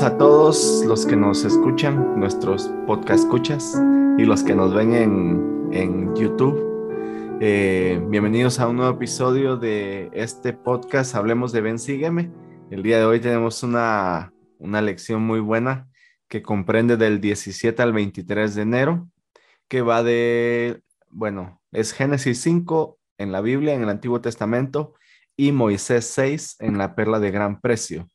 A todos los que nos escuchan, nuestros podcast escuchas y los que nos ven en, YouTube. Eh, bienvenidos a un nuevo episodio de este podcast Hablemos de Ven Sígueme. El día de hoy tenemos una, una lección muy buena que comprende del 17 al 23 de enero, que va de, bueno, es Génesis 5 en la Biblia, en el Antiguo Testamento, y Moisés 6 en la Perla de Gran Precio.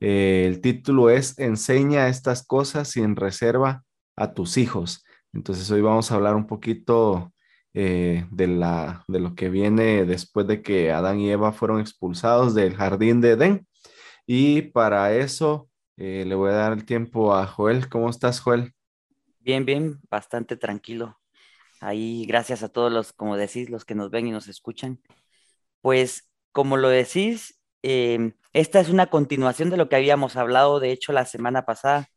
Eh, el título es Enseña estas cosas sin reserva a tus hijos. Entonces hoy vamos a hablar un poquito eh, de, la, de lo que viene después de que Adán y Eva fueron expulsados del jardín de Edén. Y para eso eh, le voy a dar el tiempo a Joel. ¿Cómo estás, Joel? Bien, bien, bastante tranquilo. Ahí, gracias a todos los, como decís, los que nos ven y nos escuchan. Pues, como lo decís, Em, esta es una continuación de lo que habíamos hablado, de hecho, la semana pasada,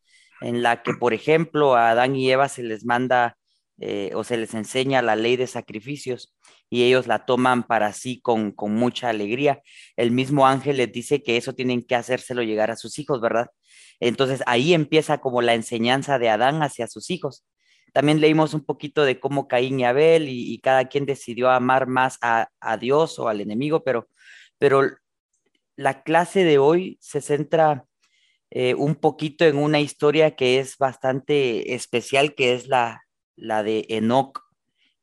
en la que, por ejemplo, a Adán y Eva se les manda eh, o se les enseña la ley de sacrificios y ellos la toman para sí con, con mucha alegría. El mismo ángel les dice que eso tienen que hacérselo llegar a sus hijos, ¿verdad? Entonces ahí empieza como la enseñanza de Adán hacia sus hijos. También leímos un poquito de cómo Caín y Abel y, cada quien decidió amar más a, a, Dios o al enemigo, pero, pero la clase de hoy se centra eh, un poquito en una historia que es bastante especial, que es la, la de Enoch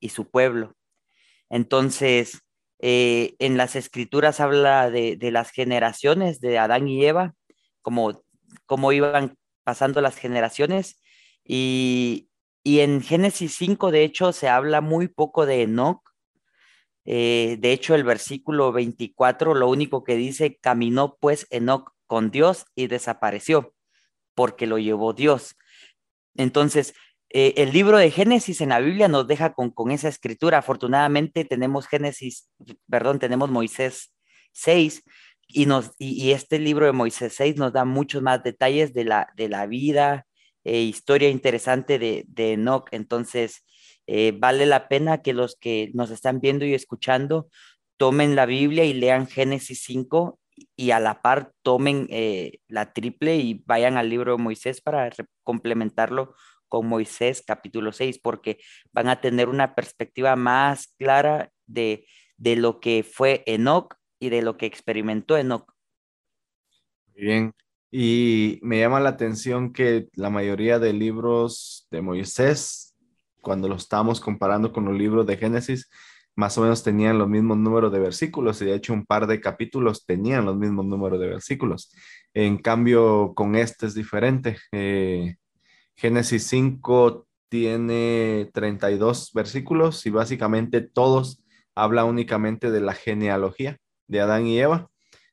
y su pueblo. Entonces, eh, en las escrituras habla de, las generaciones de Adán y Eva, como cómo iban pasando las generaciones. Y, y en Génesis 5, de hecho, se habla muy poco de Enoch eh, de hecho, el versículo 24 lo único que dice, caminó pues Enoch con Dios y desapareció, porque lo llevó Dios. Entonces, eh, el libro de Génesis en la Biblia nos deja con, con esa escritura. Afortunadamente tenemos Génesis, perdón, tenemos Moisés 6 y, nos, y, este libro de Moisés 6 nos da muchos más detalles de la, de la vida e historia interesante de, de Enoch. Entonces, eh, vale la pena que los que nos están viendo y escuchando tomen la Biblia y lean Génesis 5 y a la par tomen eh, la triple y vayan al libro de Moisés para complementarlo con Moisés capítulo 6, porque van a tener una perspectiva más clara de, de lo que fue Enoch y de lo que experimentó Enoch. Bien, y me llama la atención que la mayoría de libros de Moisés cuando lo estábamos comparando con los libros de Génesis, más o menos tenían los mismos números de versículos y de hecho un par de capítulos tenían los mismos números de versículos. En cambio, con este es diferente. Eh, Génesis 5 tiene 32 versículos y básicamente todos habla únicamente de la genealogía de Adán y Eva,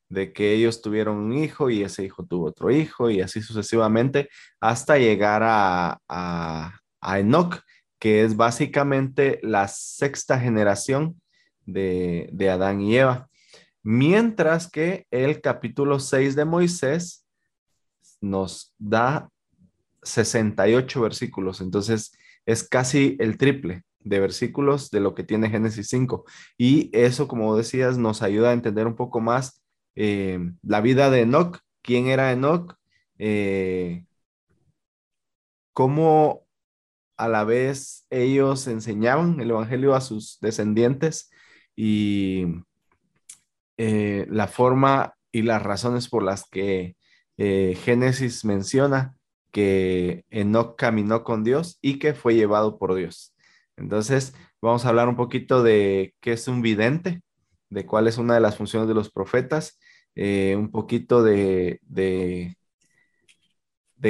de que ellos tuvieron un hijo y ese hijo tuvo otro hijo y así sucesivamente hasta llegar a, a, a Enoch, que es básicamente la sexta generación de, Adán y Eva. Mientras que el capítulo 6 de Moisés nos da 68 versículos, entonces es casi el triple de versículos de lo que tiene Génesis 5. Y eso, como decías, nos ayuda a entender un poco más eh, la vida de Enoch, quién era Enoch, eh, cómo a la vez ellos enseñaban el Evangelio a sus descendientes y eh, la forma y las razones por las que eh, Génesis menciona que Enoch caminó con Dios y que fue llevado por Dios. Entonces, vamos a hablar un poquito de qué es un vidente, de cuál es una de las funciones de los profetas, eh, un poquito de de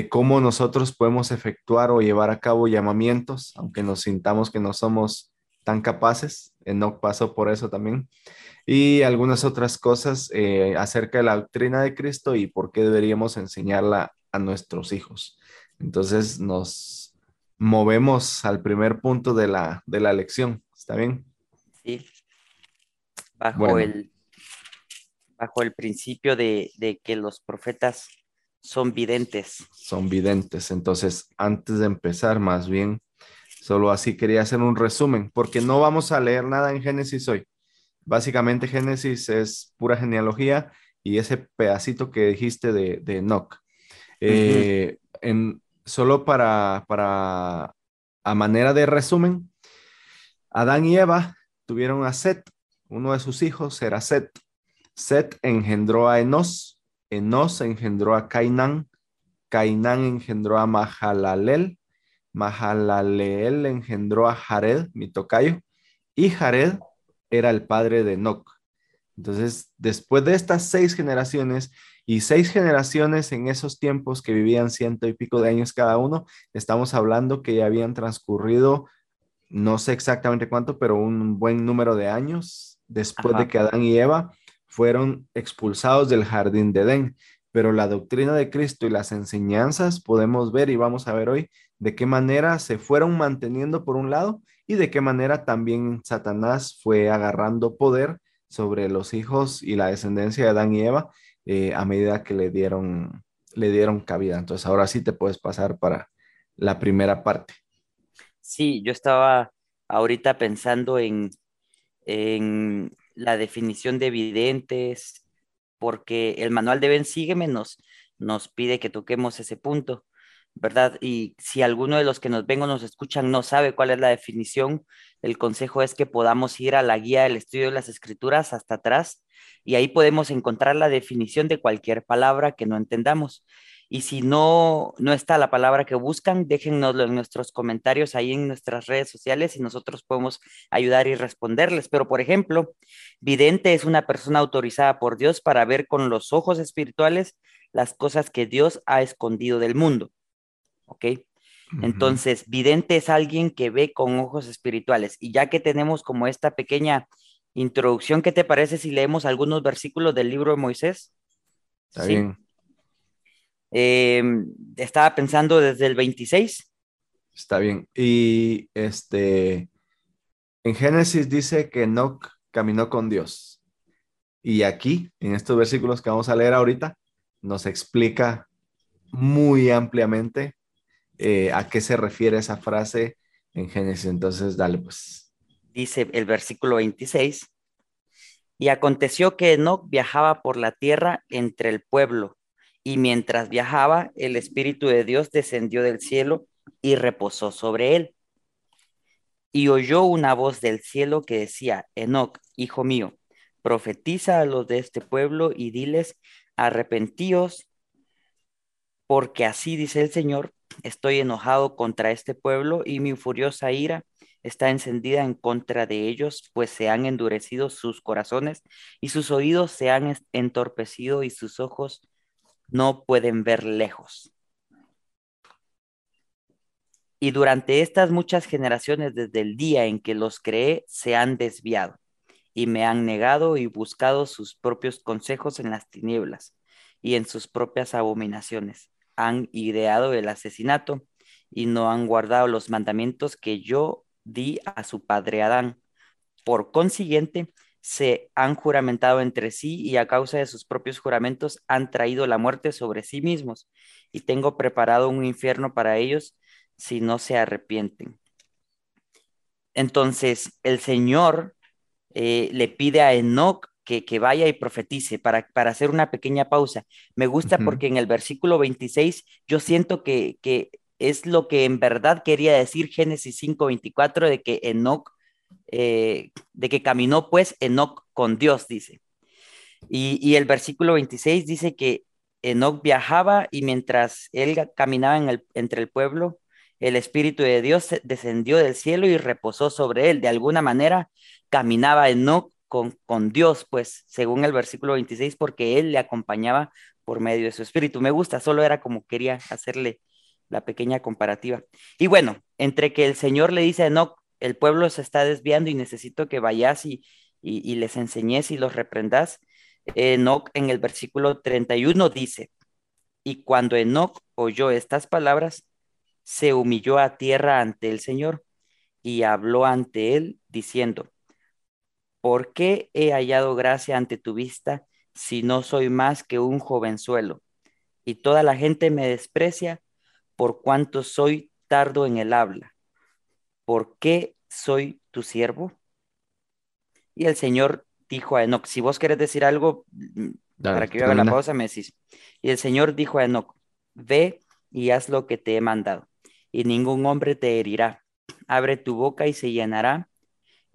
cómo nosotros podemos efectuar o llevar a cabo llamamientos, aunque nos sintamos que no somos tan capaces. no pasó por eso también. Y algunas otras cosas eh, acerca de la doctrina de Cristo y por qué deberíamos enseñarla a nuestros hijos. Entonces nos movemos al primer punto de la, de la lección. ¿Está bien? Sí. Bajo, el, bajo el principio de, de que los profetas son videntes. Son videntes. Entonces, antes de empezar, más bien, solo así quería hacer un resumen, porque no vamos a leer nada en Génesis hoy. Básicamente, Génesis es pura genealogía y ese pedacito que dijiste de, de Enoch. Eh, en, solo para, para, a manera de resumen, Adán y Eva tuvieron a Set, uno de sus hijos era Set. Set engendró a Enos, Enos engendró a Cainán, Cainán engendró a Mahalalel, Mahalaleel engendró a Jared, mi tocayo, y Jared era el padre de Enoch. Entonces, después de estas seis generaciones y seis generaciones en esos tiempos que vivían ciento y pico de años cada uno, estamos hablando que ya habían transcurrido, no sé exactamente cuánto, pero un buen número de años después de que Adán y Eva fueron expulsados del jardín de Edén. Pero la doctrina de Cristo y las enseñanzas podemos ver y vamos a ver hoy de qué manera se fueron manteniendo por un lado y de qué manera también Satanás fue agarrando poder sobre los hijos y la descendencia de Adán y Eva eh, a medida que le dieron, le dieron cabida. Entonces ahora sí te puedes pasar para la primera parte. Sí, yo estaba ahorita pensando en, en la definición de evidentes, porque el manual de Ben Sígueme nos, nos pide que toquemos ese punto. ¿verdad? Y si alguno de los que nos ven o nos escuchan no sabe cuál es la definición, el consejo es que podamos ir a la guía del estudio de las escrituras hasta atrás y ahí podemos encontrar la definición de cualquier palabra que no entendamos. Y si no, no está la palabra que buscan, déjennoslo en nuestros comentarios ahí en nuestras redes sociales y nosotros podemos ayudar y responderles. Pero, por ejemplo, vidente es una persona autorizada por Dios para ver con los ojos espirituales las cosas que Dios ha escondido del mundo. ¿ok? Entonces, vidente es alguien que ve con ojos espirituales. Y ya que tenemos como esta pequeña introducción, ¿qué te parece si leemos algunos versículos del libro de Moisés? Está bien. Em, estaba pensando desde el 26. Está bien. Y este, en Génesis dice que Enoch caminó con Dios. Y aquí, en estos versículos que vamos a leer ahorita, nos explica muy ampliamente eh, a qué se refiere esa frase en Génesis. Entonces, dale pues. Dice el versículo 26. Y aconteció que Enoch viajaba por la tierra entre el pueblo, y mientras viajaba, el Espíritu de Dios descendió del cielo y reposó sobre él. Y oyó una voz del cielo que decía, Enoch, hijo mío, profetiza a los de este pueblo y diles, arrepentíos, porque así dice el Señor, Estoy enojado contra este pueblo y mi furiosa ira está encendida en contra de ellos, pues se han endurecido sus corazones y sus oídos se han entorpecido y sus ojos no pueden ver lejos. Y durante estas muchas generaciones, desde el día en que los creé, se han desviado y me han negado y buscado sus propios consejos en las tinieblas y en sus propias abominaciones han ideado el asesinato y no han guardado los mandamientos que yo di a su padre Adán. Por consiguiente, se han juramentado entre sí y a causa de sus propios juramentos han traído la muerte sobre sí mismos. Y tengo preparado un infierno para ellos si no se arrepienten. Entonces, el Señor eh, le pide a Enoch que, vaya y profetice para, para hacer una pequeña pausa. Me gusta porque en el versículo 26 yo siento que, que es lo que en verdad quería decir Génesis 5:24 de que Enoch, eh, de que caminó pues Enoch con Dios, dice. Y, y, el versículo 26 dice que Enoch viajaba y mientras él caminaba en el, entre el pueblo, el Espíritu de Dios descendió del cielo y reposó sobre él. De alguna manera caminaba Enoch con, Dios, pues, según el versículo 26, porque Él le acompañaba por medio de su espíritu. Me gusta, solo era como quería hacerle la pequeña comparativa. Y bueno, entre que el Señor le dice a Enoch, el pueblo se está desviando y necesito que vayas y, y, les enseñes y los reprendas, Enoch en el versículo 31 dice, y cuando Enoch oyó estas palabras, se humilló a tierra ante el Señor y habló ante él diciendo, ¿por qué he hallado gracia ante tu vista si no soy más que un jovenzuelo? Y toda la gente me desprecia por cuanto soy tardo en el habla. ¿Por qué soy tu siervo? Y el Señor dijo a Enoch, si vos querés decir algo, mm, para que yo haga la pausa, me decís. Y el Señor dijo a Enoch, ve y haz lo que te he mandado, y ningún hombre te herirá. Abre tu boca y se llenará,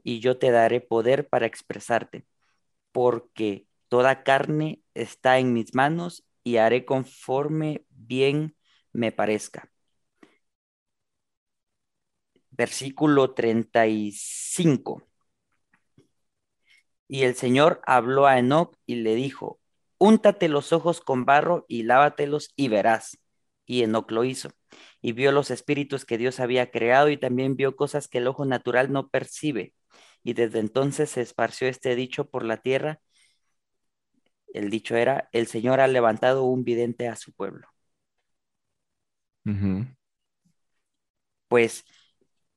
y yo te daré poder para expresarte, porque toda carne está en mis manos y haré conforme bien me parezca. Versículo 35. Y el Señor habló a Enoch y le dijo, úntate los ojos con barro y lávatelos y verás. Y Enoch lo hizo. Y vio los espíritus que Dios había creado y también vio cosas que el ojo natural no percibe. Y desde entonces se esparció este dicho por la tierra. El dicho era, el Señor ha levantado un vidente a su pueblo. Pues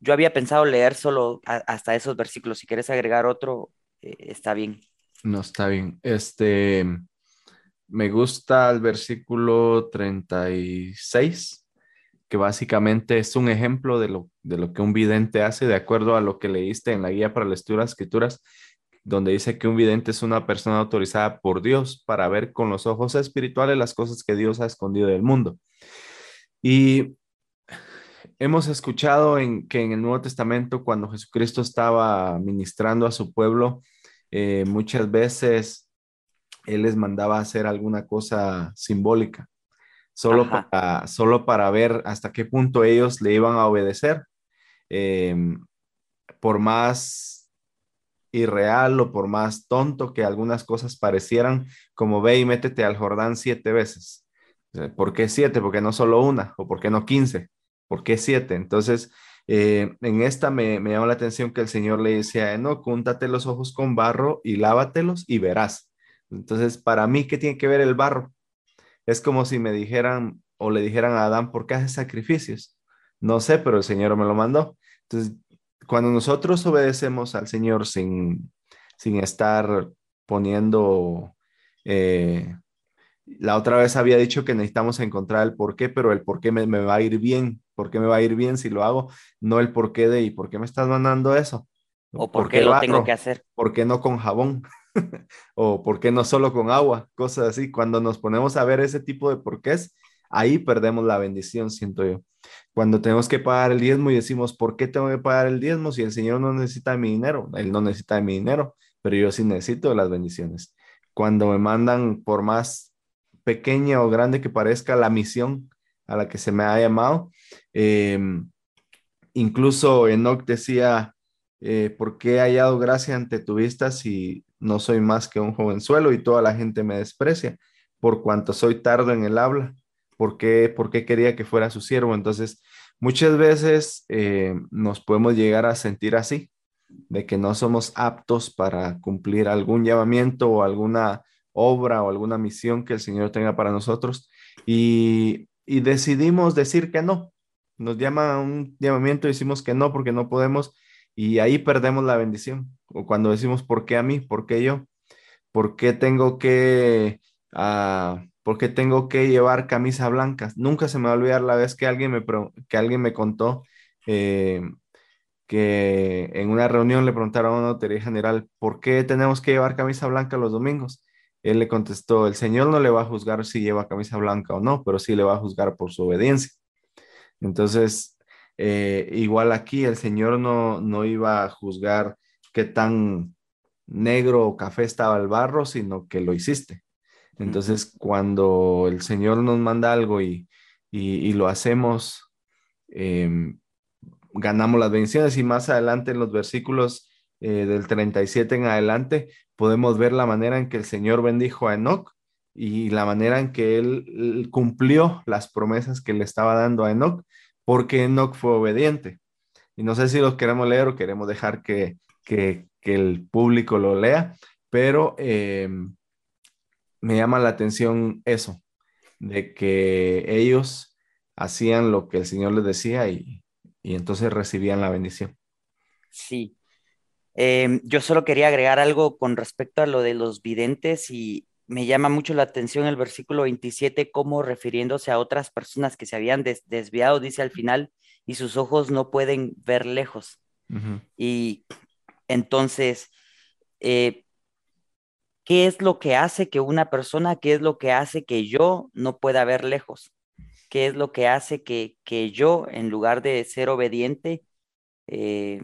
yo había pensado leer solo hasta esos versículos. Si quieres agregar otro, eh, está bien. No, está bien. Este, me gusta el versículo 36, que básicamente es un ejemplo de lo, de lo que un vidente hace, de acuerdo a lo que leíste en la guía para la lectura de escrituras, donde dice que un vidente es una persona autorizada por Dios para ver con los ojos espirituales las cosas que Dios ha escondido del mundo. Y hemos escuchado en, que en el Nuevo Testamento, cuando Jesucristo estaba ministrando a su pueblo, eh, muchas veces él les mandaba hacer alguna cosa simbólica, solo, para, solo para ver hasta qué punto ellos le iban a obedecer. Em, por más irreal o por más tonto que algunas cosas parecieran, como ve y métete al Jordán siete veces. ¿Por qué siete? ¿Por qué no solo una? ¿O por qué no quince? ¿Por qué siete? Entonces, eh, en esta me, me llama la atención que el Señor le decía, no, cúntate los ojos con barro y lávatelos y verás. Entonces, para mí, ¿qué tiene que ver el barro? Es como si me dijeran o le dijeran a Adán, ¿por qué haces sacrificios? No sé, pero el Señor me lo mandó. Entonces, cuando nosotros obedecemos al Señor sin, sin estar poniendo, eh, la otra vez había dicho que necesitamos encontrar el por qué, pero el por qué me, va a ir bien, por qué me va a ir bien si lo hago, no el por qué de y por qué me estás mandando eso. O por, qué lo tengo que hacer. ¿Por qué no con jabón? o por qué no solo con agua, cosas así. Cuando nos ponemos a ver ese tipo de porqués, ahí perdemos la bendición, siento yo. Cuando tenemos que pagar el diezmo y decimos, ¿por qué tengo que pagar el diezmo si el Señor no necesita mi dinero? Él no necesita mi dinero, pero yo sí necesito las bendiciones. Cuando me mandan, por más pequeña o grande que parezca la misión a la que se me ha llamado, em, incluso Enoch decía, eh, ¿por qué he hallado gracia ante tu vista si no soy más que un jovenzuelo y toda la gente me desprecia por cuanto soy tardo en el habla, porque porque quería que fuera su siervo. Entonces, muchas veces eh, nos podemos llegar a sentir así, de que no somos aptos para cumplir algún llamamiento o alguna obra o alguna misión que el Señor tenga para nosotros. Y, y decidimos decir que no. Nos llama un llamamiento y decimos que no porque no podemos y ahí perdemos la bendición. O cuando decimos, ¿por qué a mí? ¿Por qué yo? ¿Por qué tengo que, uh, ¿por qué tengo que llevar camisa blanca? Nunca se me va a olvidar la vez que alguien me, que alguien me contó eh, que en una reunión le preguntaron a una autoridad general, ¿por qué tenemos que llevar camisa blanca los domingos? Él le contestó, el Señor no le va a juzgar si lleva camisa blanca o no, pero sí le va a juzgar por su obediencia. Entonces, eh, igual aquí el Señor no, no iba a juzgar qué tan negro o café estaba el barro, sino que lo hiciste. Entonces, cuando el Señor nos manda algo y, lo hacemos, em, ganamos las bendiciones y más adelante en los versículos eh, del 37 en adelante podemos ver la manera en que el Señor bendijo a Enoch y la manera en que él cumplió las promesas que le estaba dando a Enoch porque Enoch fue obediente. Y no sé si los queremos leer o queremos dejar que, el público lo lea, pero eh, me llama la atención eso, de que ellos hacían lo que el Señor les decía y, entonces recibían la bendición. Sí. Em, yo solo quería agregar algo con respecto a lo de los videntes y me llama mucho la atención el versículo 27, como refiriéndose a otras personas que se habían desviado, dice al final, y sus ojos no pueden ver lejos. Y entonces, eh, ¿qué es lo que hace que una persona, qué es lo que hace que yo no pueda ver lejos? qué es lo que hace que, que yo, en lugar de ser obediente, eh,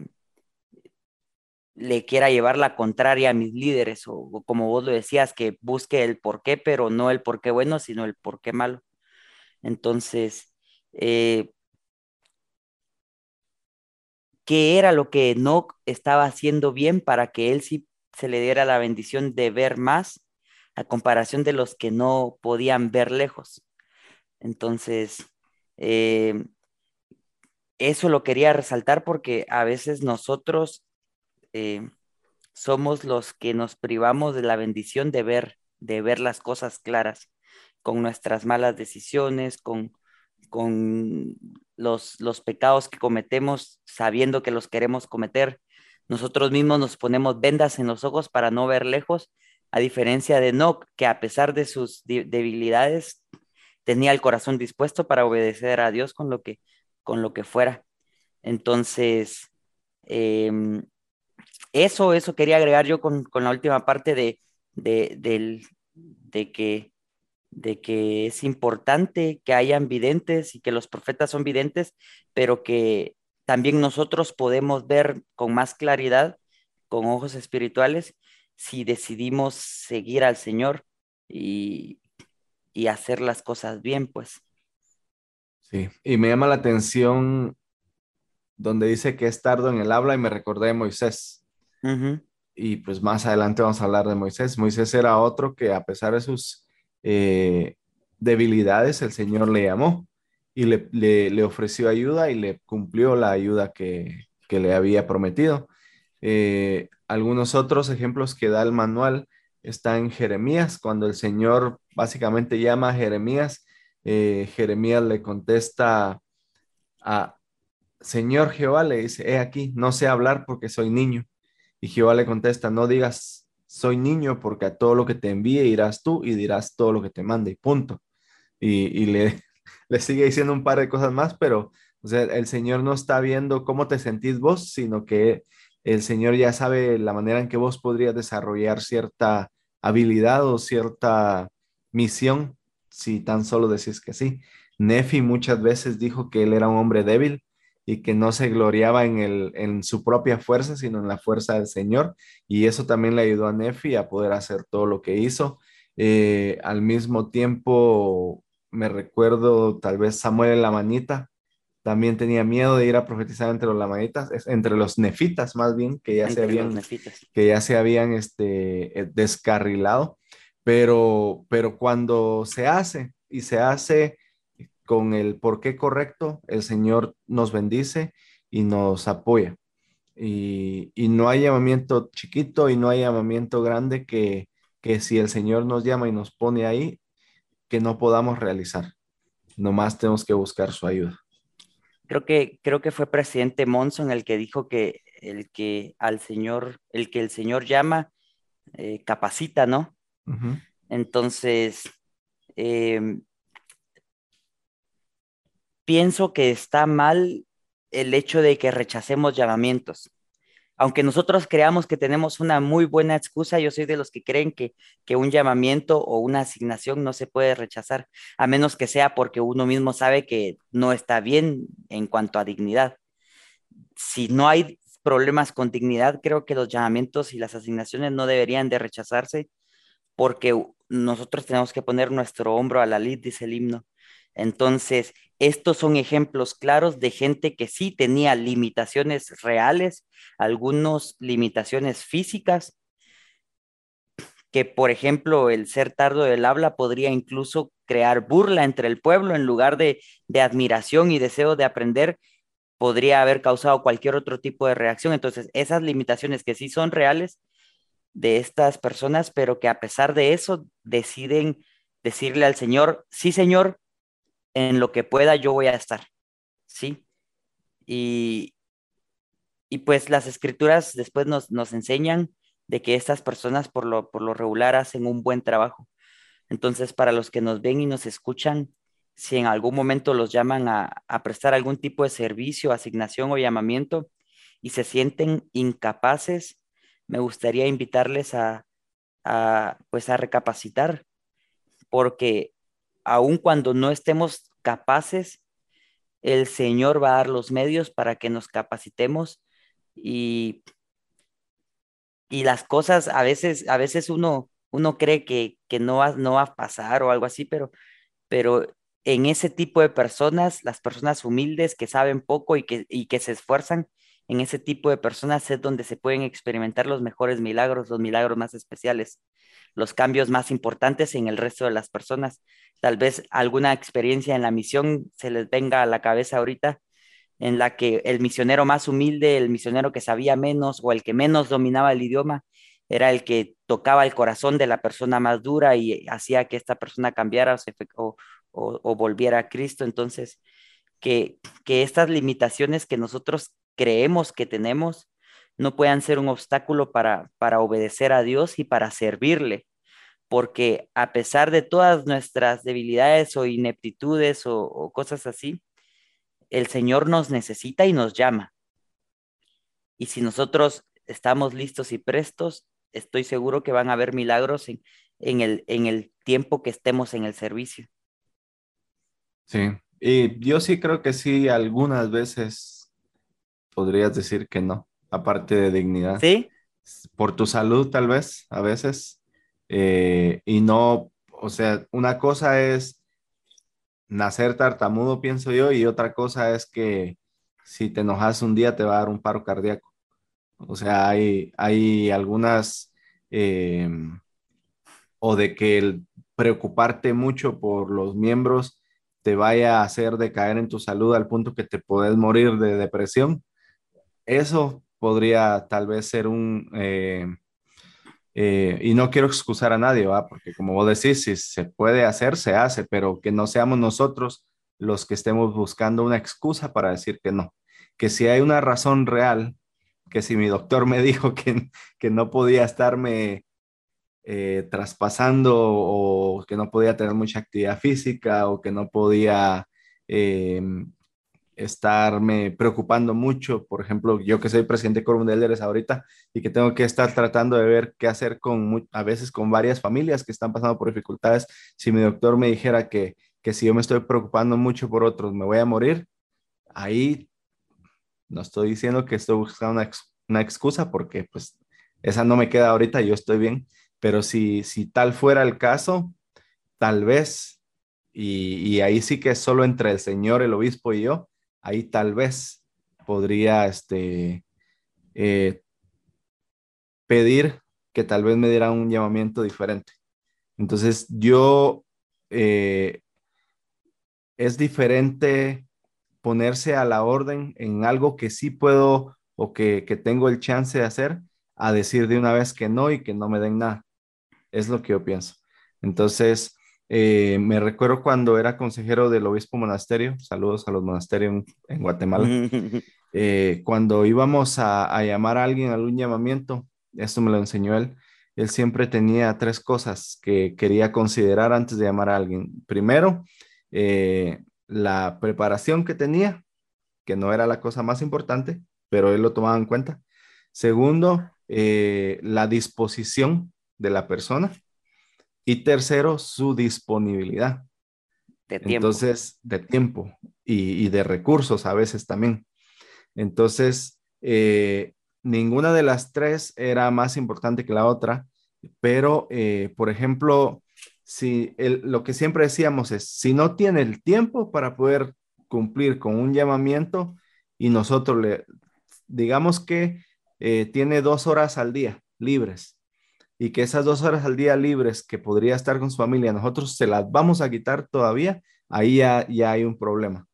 le quiera llevar la contraria a mis líderes, o, como vos lo decías, que busque el por qué, pero no el por qué bueno, sino el por qué malo. Entonces, eh, ¿qué era lo que no estaba haciendo bien para que él sí se le diera la bendición de ver más a comparación de los que no podían ver lejos? Entonces, eh, eso lo quería resaltar porque a veces nosotros eh, somos los que nos privamos de la bendición de ver, de ver las cosas claras con nuestras malas decisiones, con, con los, los pecados que cometemos sabiendo que los queremos cometer. Nosotros mismos nos ponemos vendas en los ojos para no ver lejos, a diferencia de Enoch, que a pesar de sus debilidades, tenía el corazón dispuesto para obedecer a Dios con lo que, con lo que fuera. Entonces, em, eso, eso quería agregar yo con, la última parte de, de, que, de que es importante que hayan videntes y que los profetas son videntes, pero que también nosotros podemos ver con más claridad, con ojos espirituales, si decidimos seguir al Señor y, y hacer las cosas bien, pues. Sí, y me llama la atención donde dice que es tardo en el habla y me recordé de Moisés. Y pues más adelante vamos a hablar de Moisés. Moisés era otro que a pesar de sus eh, debilidades, el Señor le llamó y le, le, ofreció ayuda y le cumplió la ayuda que, que le había prometido. Eh, algunos otros ejemplos que da el manual están en Jeremías, cuando el Señor básicamente llama a Jeremías, eh, Jeremías le contesta a Señor Jehová, le dice, he aquí, no sé hablar porque soy niño. Y Jehová le contesta, no digas, soy niño, porque a todo lo que te envíe irás tú y dirás todo lo que te mande, punto. Y, le, le sigue diciendo un par de cosas más, pero o sea, el Señor no está viendo cómo te sentís vos, sino que el Señor ya sabe la manera en que vos podrías desarrollar cierta habilidad o cierta misión, si tan solo decís que sí. Nefi muchas veces dijo que él era un hombre débil y que no se gloriaba en, el, en su propia fuerza, sino en la fuerza del Señor. Y eso también le ayudó a Nefi a poder hacer todo lo que hizo. Eh, al mismo tiempo, me recuerdo tal vez Samuel en la manita, también tenía miedo de ir a profetizar entre los lamanitas, entre los nefitas más bien, que ya se habían, que ya se habían este, eh, descarrilado. Pero, pero cuando se hace y se hace con el por qué correcto, el Señor nos bendice y nos apoya. Y, no hay llamamiento chiquito y no hay llamamiento grande que, que si el Señor nos llama y nos pone ahí, que no podamos realizar. Nomás tenemos que buscar su ayuda. Creo que, creo que fue presidente Monson el que dijo que el que al Señor, el que el Señor llama, eh, capacita, ¿no? Entonces, eh, pienso que está mal el hecho de que rechacemos llamamientos. Aunque nosotros creamos que tenemos una muy buena excusa, yo soy de los que creen que, que un llamamiento o una asignación no se puede rechazar, a menos que sea porque uno mismo sabe que no está bien en cuanto a dignidad. Si no hay problemas con dignidad, creo que los llamamientos y las asignaciones no deberían de rechazarse porque nosotros tenemos que poner nuestro hombro a la lid, dice el himno. Entonces, estos son ejemplos claros de gente que sí tenía limitaciones reales, algunas limitaciones físicas, que por ejemplo el ser tardo del habla podría incluso crear burla entre el pueblo en lugar de, admiración y deseo de aprender, podría haber causado cualquier otro tipo de reacción. Entonces, esas limitaciones que sí son reales de estas personas, pero que a pesar de eso deciden decirle al Señor, sí Señor, en lo que pueda yo voy a estar, ¿sí? Y, y pues las escrituras después nos, nos enseñan de que estas personas por lo, por lo regular hacen un buen trabajo. Entonces, para los que nos ven y nos escuchan, si en algún momento los llaman a, a prestar algún tipo de servicio, asignación o llamamiento y se sienten incapaces, me gustaría invitarles a, a, pues a recapacitar, porque aun cuando no estemos capaces, el Señor va a dar los medios para que nos capacitemos y, y las cosas a veces, a veces uno, uno cree que, no, va, no va a pasar o algo así, pero, pero en ese tipo de personas, las personas humildes que saben poco y que, y que se esfuerzan, en ese tipo de personas es donde se pueden experimentar los mejores milagros, los milagros más especiales, los cambios más importantes en el resto de las personas. Tal vez alguna experiencia en la misión se les venga a la cabeza ahorita en la que el misionero más humilde, el misionero que sabía menos o el que menos dominaba el idioma, era el que tocaba el corazón de la persona más dura y hacía que esta persona cambiara o, o, volviera a Cristo. Entonces, que, que estas limitaciones que nosotros creemos que tenemos no puedan ser un obstáculo para, para obedecer a Dios y para servirle, porque a pesar de todas nuestras debilidades o ineptitudes o, cosas así, el Señor nos necesita y nos llama. Y si nosotros estamos listos y prestos, estoy seguro que van a haber milagros en, en, el, en el tiempo que estemos en el servicio. Sí, y yo sí creo que sí, algunas veces podrías decir que no, aparte de dignidad. Sí. Por tu salud, tal vez, a veces. Eh, y no, o sea, una cosa es nacer tartamudo, pienso yo, y otra cosa es que si te enojas un día te va a dar un paro cardíaco. O sea, hay, hay algunas, eh, o de que el preocuparte mucho por los miembros te vaya a hacer decaer en tu salud al punto que te puedes morir de depresión. Eso podría tal vez ser un... Eh, eh, y no quiero excusar a nadie, porque como vos decís, si se puede hacer, se hace, pero que no seamos nosotros los que estemos buscando una excusa para decir que no. Que si hay una razón real, que si mi doctor me dijo que, que no podía estarme eh, traspasando o que no podía tener mucha actividad física o que no podía estarme preocupando mucho. Por ejemplo, yo que soy presidente de Corum de Elders ahorita y que tengo que estar tratando de ver qué hacer con a veces con varias familias que están pasando por dificultades. Si mi doctor me dijera que, que si yo me estoy preocupando mucho por otros, me voy a morir, ahí no estoy diciendo que estoy buscando una, una excusa porque pues esa no me queda ahorita, yo estoy bien pero si, si tal fuera el caso, tal vez, y, ahí sí que es solo entre el Señor, el obispo y yo, ahí tal vez podría este, eh, pedir que tal vez me diera un llamamiento diferente. Entonces, yo, eh, es diferente ponerse a la orden en algo que sí puedo o que, que tengo el chance de hacer, a decir de una vez que no y que no me den nada. Es lo que yo pienso. Entonces, eh, me recuerdo cuando era consejero del obispo monasterio, saludos a los monasterios en, Guatemala, eh, cuando íbamos a, llamar a alguien a algún llamamiento, esto me lo enseñó él, él siempre tenía tres cosas que quería considerar antes de llamar a alguien. Primero, eh, la preparación que tenía, que no era la cosa más importante, pero él lo tomaba en cuenta. Segundo, la disposición de la persona. Y tercero, su disponibilidad. De tiempo. Entonces, de tiempo y, de recursos a veces también. Entonces, eh, ninguna de las tres era más importante que la otra, pero, eh, por ejemplo, si lo que siempre decíamos es, si no tiene el tiempo para poder cumplir con un llamamiento y nosotros le, digamos que eh, tiene dos horas al día libres y que esas dos horas al día libres que podría estar con su familia, nosotros se las vamos a quitar todavía, ahí ya, hay un problema.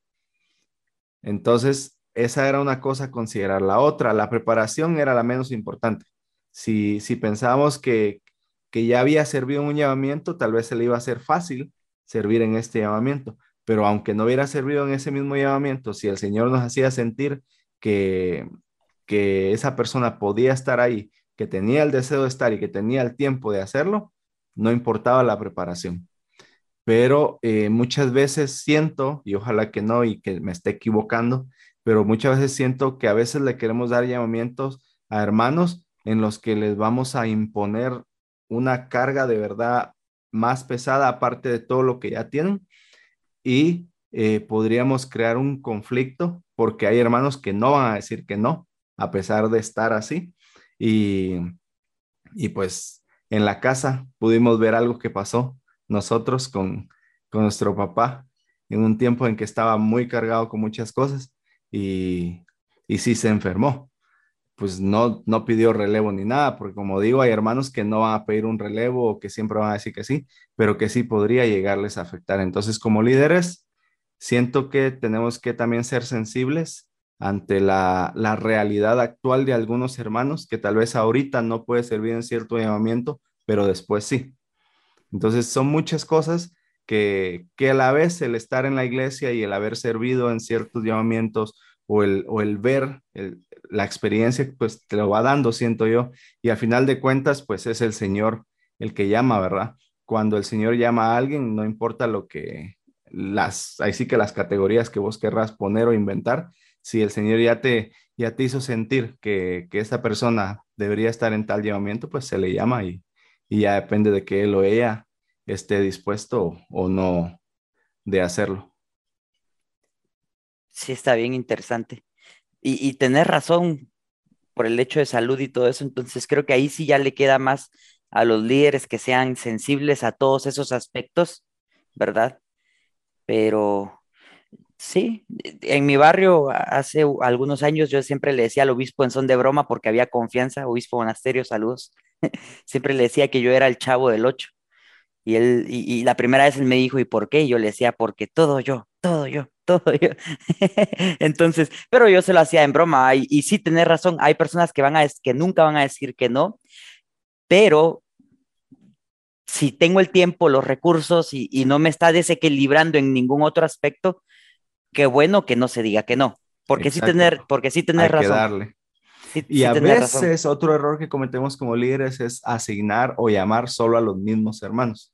Entonces, esa era una cosa a considerar. La otra, la preparación era la menos importante. Si, si pensábamos que, que ya había servido en un llamamiento, tal vez se le iba a hacer fácil servir en este llamamiento. Pero aunque no hubiera servido en ese mismo llamamiento, si el Señor nos hacía sentir que, que esa persona podía estar ahí que tenía el deseo de estar y que tenía el tiempo de hacerlo, no importaba la preparación. Pero eh, muchas veces siento, y ojalá que no y que me esté equivocando, pero muchas veces siento que a veces le queremos dar llamamientos a hermanos en los que les vamos a imponer una carga de verdad más pesada aparte de todo lo que ya tienen y eh, podríamos crear un conflicto porque hay hermanos que no van a decir que no, a pesar de estar así. Y, y pues en la casa pudimos ver algo que pasó nosotros con, con nuestro papá en un tiempo en que estaba muy cargado con muchas cosas y, y sí se enfermó. Pues no, no pidió relevo ni nada, porque como digo, hay hermanos que no van a pedir un relevo o que siempre van a decir que sí, pero que sí podría llegarles a afectar. Entonces, como líderes, siento que tenemos que también ser sensibles ante la, la realidad actual de algunos hermanos que tal vez ahorita no puede servir en cierto llamamiento, pero después sí. Entonces, son muchas cosas que, que a la vez el estar en la iglesia y el haber servido en ciertos llamamientos o el, o el ver la experiencia, pues te lo va dando, siento yo. Y al final de cuentas, pues es el Señor el que llama, ¿verdad? Cuando el Señor llama a alguien, no importa lo que las, ahí sí que las categorías que vos querrás poner o inventar, si el Señor ya te, ya te hizo sentir que, que esa persona debería estar en tal llamamiento, pues se le llama y, y ya depende de que él o ella esté dispuesto o no de hacerlo. Sí, está bien interesante. Y, y tener razón por el hecho de salud y todo eso, entonces creo que ahí sí ya le queda más a los líderes que sean sensibles a todos esos aspectos, ¿verdad? Pero sí, en mi barrio hace algunos años yo siempre le decía al obispo en son de broma porque había confianza, obispo monasterio, saludos, siempre le decía que yo era el chavo del ocho. Y él, y, la primera vez él me dijo, ¿y por qué? Y yo le decía, porque todo yo, todo yo, todo yo. Entonces, pero yo se lo hacía en broma. Y, y sí, tenés razón, hay personas que, van a, que nunca van a decir que no, pero si tengo el tiempo, los recursos y, y no me está desequilibrando en ningún otro aspecto, qué bueno que no se diga que no. Porque sí tener, porque sí tener razón. Que darle. y a veces otro error que cometemos como líderes es asignar o llamar solo a los mismos hermanos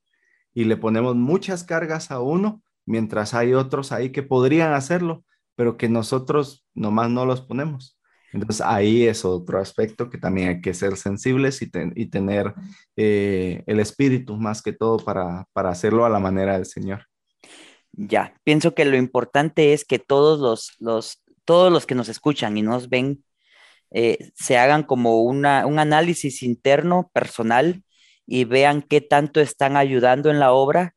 y le ponemos muchas cargas a uno, mientras hay otros ahí que podrían hacerlo, pero que nosotros nomás no los ponemos. Entonces ahí es otro aspecto que también hay que ser sensibles y, y tener eh, el espíritu más que todo para, para hacerlo a la manera del Señor. Ya, pienso que lo importante es que todos los, los, todos los que nos escuchan y nos ven eh, se hagan como una, un análisis interno, personal, y vean qué tanto están ayudando en la obra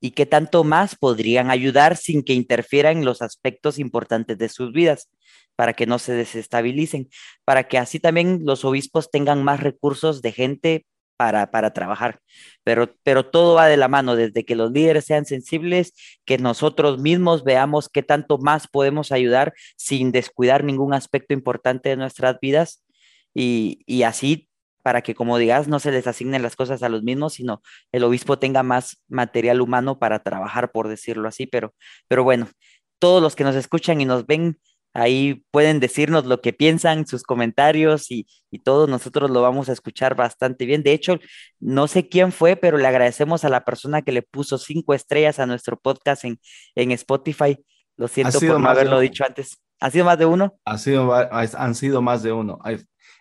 y qué tanto más podrían ayudar sin que interfieran en los aspectos importantes de sus vidas, para que no se desestabilicen, para que así también los obispos tengan más recursos de gente para, para trabajar. Pero, pero todo va de la mano, desde que los líderes sean sensibles, que nosotros mismos veamos qué tanto más podemos ayudar sin descuidar ningún aspecto importante de nuestras vidas y, y así para que, como digas, no se les asignen las cosas a los mismos, sino el obispo tenga más material humano para trabajar, por decirlo así. Pero, pero bueno, todos los que nos escuchan y nos ven, ahí pueden decirnos lo que piensan, sus comentarios y, y todos nosotros lo vamos a escuchar bastante bien. De hecho, no sé quién fue, pero le agradecemos a la persona que le puso cinco estrellas a nuestro podcast en, en Spotify. Lo siento por no haberlo dicho antes. ¿Ha sido más de uno? Ha sido, han sido más de uno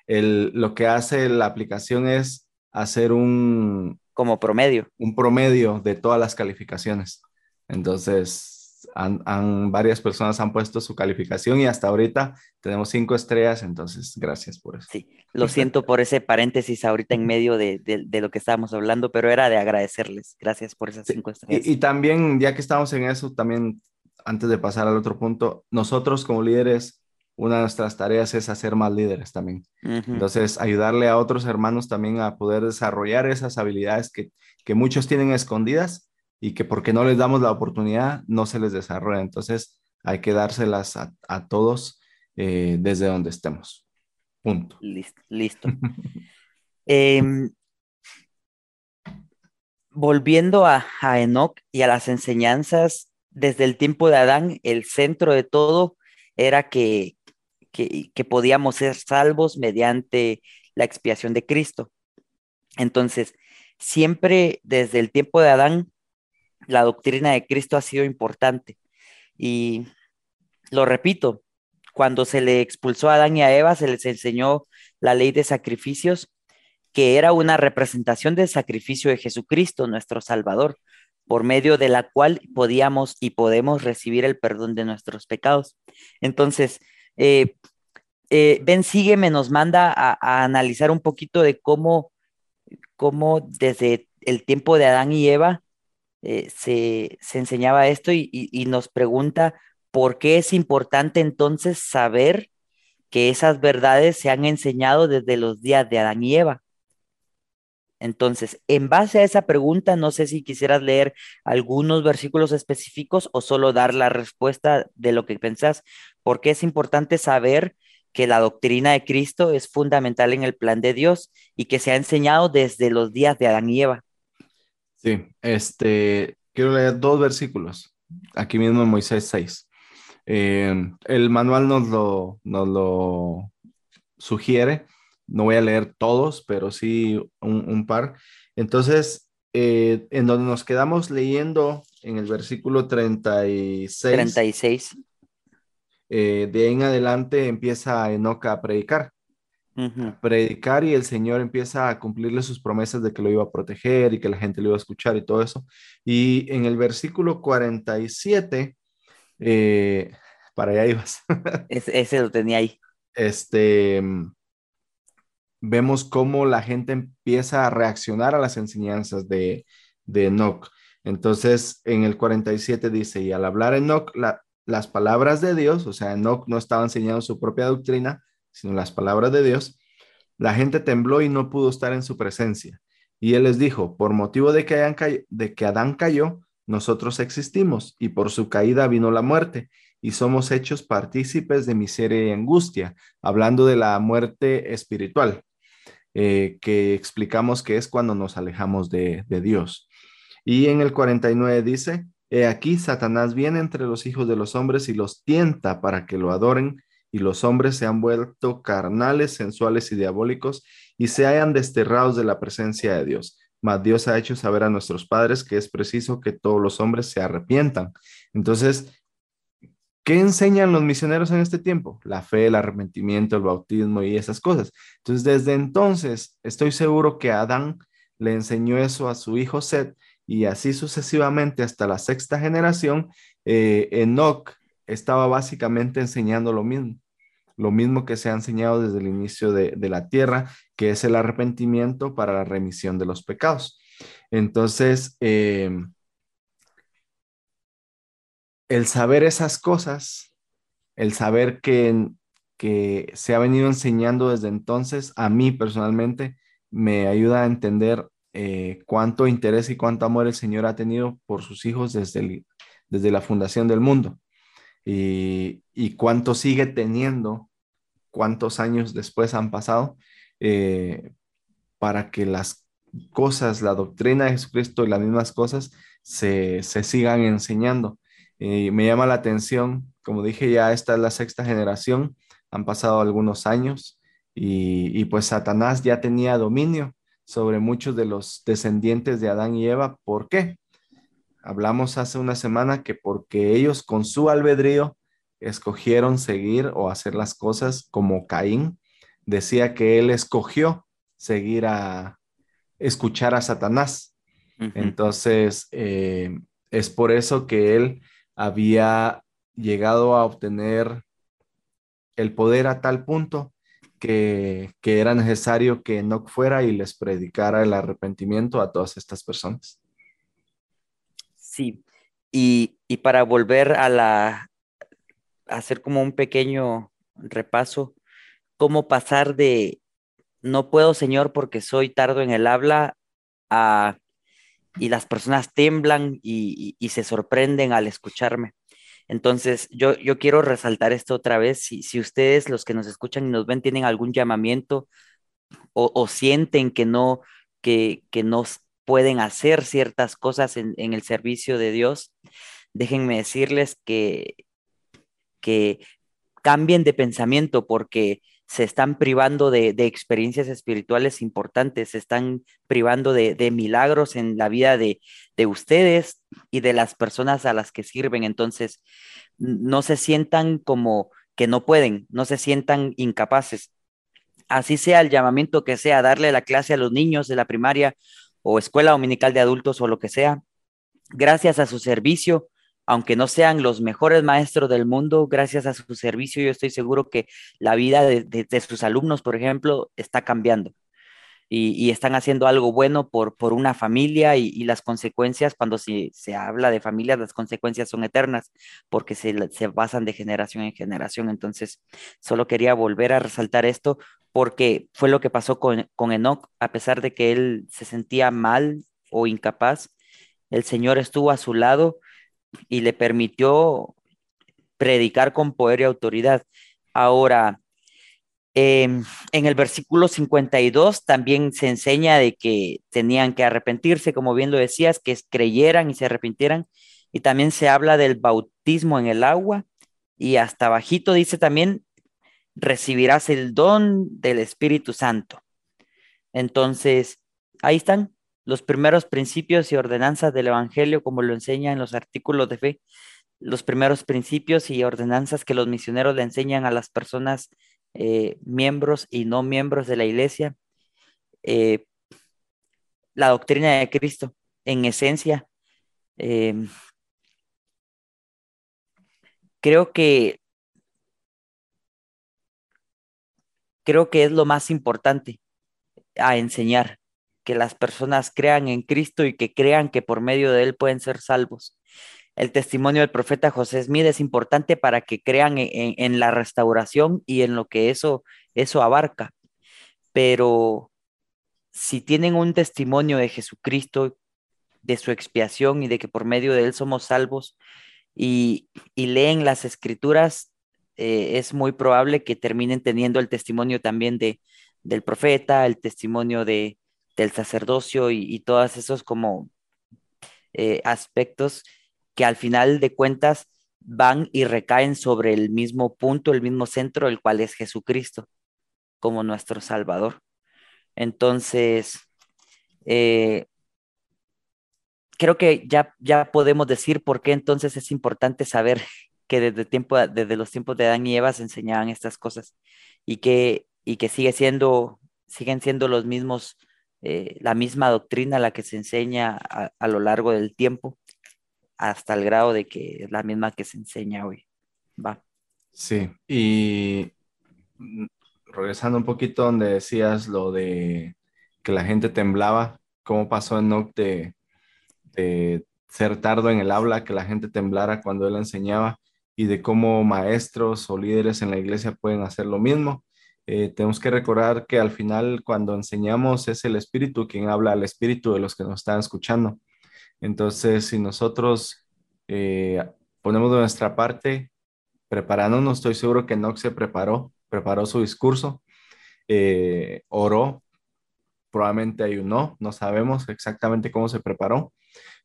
lo que hace la aplicación es hacer un... Como promedio. Un promedio de todas las calificaciones. Entonces, han, varias personas han puesto su calificación y hasta ahorita tenemos cinco estrellas, entonces gracias por eso. Sí, lo siento por ese paréntesis ahorita en medio de, lo que estábamos hablando, pero era de agradecerles. Gracias por esas cinco estrellas. Y, y también, ya que estamos en eso, también antes de pasar al otro punto, nosotros como líderes una de nuestras tareas es hacer más líderes también. Entonces, ayudarle a otros hermanos también a poder desarrollar esas habilidades que, que, muchos tienen escondidas y que porque no les damos la oportunidad, no se les desarrolla. Entonces, hay que dárselas a, a todos eh, desde donde estemos. Punto. Listo. listo. Em, volviendo a, a Enoch y a las enseñanzas, desde el tiempo de Adán, el centro de todo era que, que, podíamos ser salvos mediante la expiación de Cristo. Entonces, siempre desde el tiempo de Adán, la doctrina de Cristo ha sido importante. Y lo repito, cuando se le expulsó a Adán y a Eva, se les enseñó la ley de sacrificios, que era una representación del sacrificio de Jesucristo, nuestro Salvador. por medio de la cual podíamos y podemos recibir el perdón de nuestros pecados. Entonces, eh, eh, Ben Sígueme nos manda a, analizar un poquito de cómo, cómo desde el tiempo de Adán y Eva eh, se, enseñaba esto y, nos pregunta por qué es importante entonces saber que esas verdades se han enseñado desde los días de Adán y Eva. Entonces, en base a esa pregunta, no sé si quisieras leer algunos versículos específicos o solo dar la respuesta de lo que pensás, porque es importante saber que la doctrina de Cristo es fundamental en el plan de Dios y que se ha enseñado desde los días de Adán y Eva. Sí, este, quiero leer dos versículos, aquí mismo en Moisés 6. Eh, el manual nos lo, nos lo sugiere, no voy a leer todos, pero sí un, par. Entonces, eh, en donde nos quedamos leyendo en el versículo 36. 36. Eh, de ahí en adelante empieza Enoca a predicar. Predicar y el Señor empieza a cumplirle sus promesas de que lo iba a proteger y que la gente lo iba a escuchar y todo eso. Y en el versículo 47, eh, para allá ibas. ese, lo tenía ahí. Este, vemos cómo la gente empieza a reaccionar a las enseñanzas de, de Enoch. Entonces, en el 47 dice, y al hablar Enoch, la, las palabras de Dios, o sea, Enoch no estaba enseñando su propia doctrina, sino las palabras de Dios, la gente tembló y no pudo estar en su presencia. Y él les dijo, por motivo de que, de que Adán cayó, nosotros existimos, y por su caída vino la muerte, y somos hechos partícipes de miseria y angustia, hablando de la muerte espiritual, eh, que explicamos que es cuando nos alejamos de, de Dios. Y en el 49 dice, He aquí, Satanás viene entre los hijos de los hombres y los tienta para que lo adoren, y los hombres se han vuelto carnales, sensuales y diabólicos, y se hayan desterrados de la presencia de Dios. Mas Dios ha hecho saber a nuestros padres que es preciso que todos los hombres se arrepientan. Entonces, ¿qué enseñan los misioneros en este tiempo? La fe, el arrepentimiento, el bautismo y esas cosas. Entonces, desde entonces, estoy seguro que Adán le enseñó eso a su hijo Seth y así sucesivamente hasta la sexta generación, eh, Enoch estaba básicamente enseñando lo mismo, lo mismo que se ha enseñado desde el inicio de, la tierra, que es el arrepentimiento para la remisión de los pecados. Entonces, em, el saber esas cosas, el saber que, que se ha venido enseñando desde entonces, a mí personalmente me ayuda a entender eh, cuánto interés y cuánto amor el Señor ha tenido por sus hijos desde, desde la fundación del mundo y, cuánto sigue teniendo, cuántos años después han pasado eh, para que las cosas, la doctrina de Jesucristo y las mismas cosas se, sigan enseñando. y me llama la atención, como dije, ya esta es la sexta generación, han pasado algunos años y pues Satanás ya tenía dominio sobre muchos de los descendientes de Adán y Eva. ¿Por qué? Hablamos hace una semana que porque ellos con su albedrío escogieron seguir o hacer las cosas como Caín, decía que él escogió seguir a escuchar a Satanás. Entonces, eh, es por eso que él había llegado a obtener el poder a tal punto que, era necesario que no fuera y les predicara el arrepentimiento a todas estas personas. Sí, y, para volver a la, hacer como un pequeño repaso, cómo pasar de no puedo, Señor, porque soy tardo en el habla, a, y las personas temblan y, se sorprenden al escucharme. Entonces, yo, yo quiero resaltar esto otra vez. Si, si ustedes, los que nos escuchan y nos ven, tienen algún llamamiento o, sienten que no, que, que no pueden hacer ciertas cosas en, el servicio de Dios, déjenme decirles que, que cambien de pensamiento porque se están privando de, experiencias espirituales importantes, se están privando de, milagros en la vida de, ustedes y de las personas a las que sirven. Entonces, no se sientan como que no pueden, no se sientan incapaces. Así sea el llamamiento que sea, darle la clase a los niños de la primaria o escuela dominical de adultos o lo que sea, gracias a su servicio, aunque no sean los mejores maestros del mundo, gracias a su servicio, yo estoy seguro que la vida de, sus alumnos, por ejemplo, está cambiando. Y, están haciendo algo bueno por, por una familia y, las consecuencias, cuando se, se, habla de familias, las consecuencias son eternas porque se, se, basan de generación en generación. Entonces, solo quería volver a resaltar esto porque fue lo que pasó con, con Enoch, a pesar de que él se sentía mal o incapaz, el Señor estuvo a su lado y le permitió predicar con poder y autoridad. Ahora, em, en el versículo 52 también se enseña de que tenían que arrepentirse, como bien lo decías, que creyeran y se arrepintieran. Y también se habla del bautismo en el agua. Y hasta bajito dice también, recibirás el don del Espíritu Santo. Entonces, ahí están los primeros principios y ordenanzas del Evangelio, como lo enseña en los artículos de fe, los primeros principios y ordenanzas que los misioneros le enseñan a las personas eh, miembros y no miembros de la iglesia. Eh, la doctrina de Cristo, en esencia, eh, creo que creo que es lo más importante a enseñar que las personas crean en Cristo y que crean que por medio de Él pueden ser salvos. El testimonio del profeta José Smith es importante para que crean en, la restauración y en lo que eso, eso abarca. Pero si tienen un testimonio de Jesucristo, de su expiación y de que por medio de Él somos salvos y, leen las escrituras, eh, es muy probable que terminen teniendo el testimonio también de, del profeta, el testimonio de, del sacerdocio y, todos esos como eh, aspectos que al final de cuentas van y recaen sobre el mismo punto, el mismo centro, el cual es Jesucristo como nuestro Salvador. Entonces, eh, creo que ya, ya podemos decir por qué entonces es importante saber que desde, tiempo, desde los tiempos de Adán y Eva se enseñaban estas cosas y que, y que sigue siendo, siguen siendo los mismos eh, la misma doctrina la que se enseña a, lo largo del tiempo, hasta el grado de que es la misma que se enseña hoy. Va. Sí, y regresando un poquito donde decías lo de que la gente temblaba, ¿cómo pasó en Noc de, de ser tardo en el habla, que la gente temblara cuando él enseñaba y de cómo maestros o líderes en la iglesia pueden hacer lo mismo? Eh, tenemos que recordar que al final cuando enseñamos es el Espíritu quien habla al Espíritu de los que nos están escuchando. Entonces, si nosotros eh, ponemos de nuestra parte, preparándonos, estoy seguro que Nox se preparó, preparó su discurso, eh, oró, probablemente ayunó, no sabemos exactamente cómo se preparó,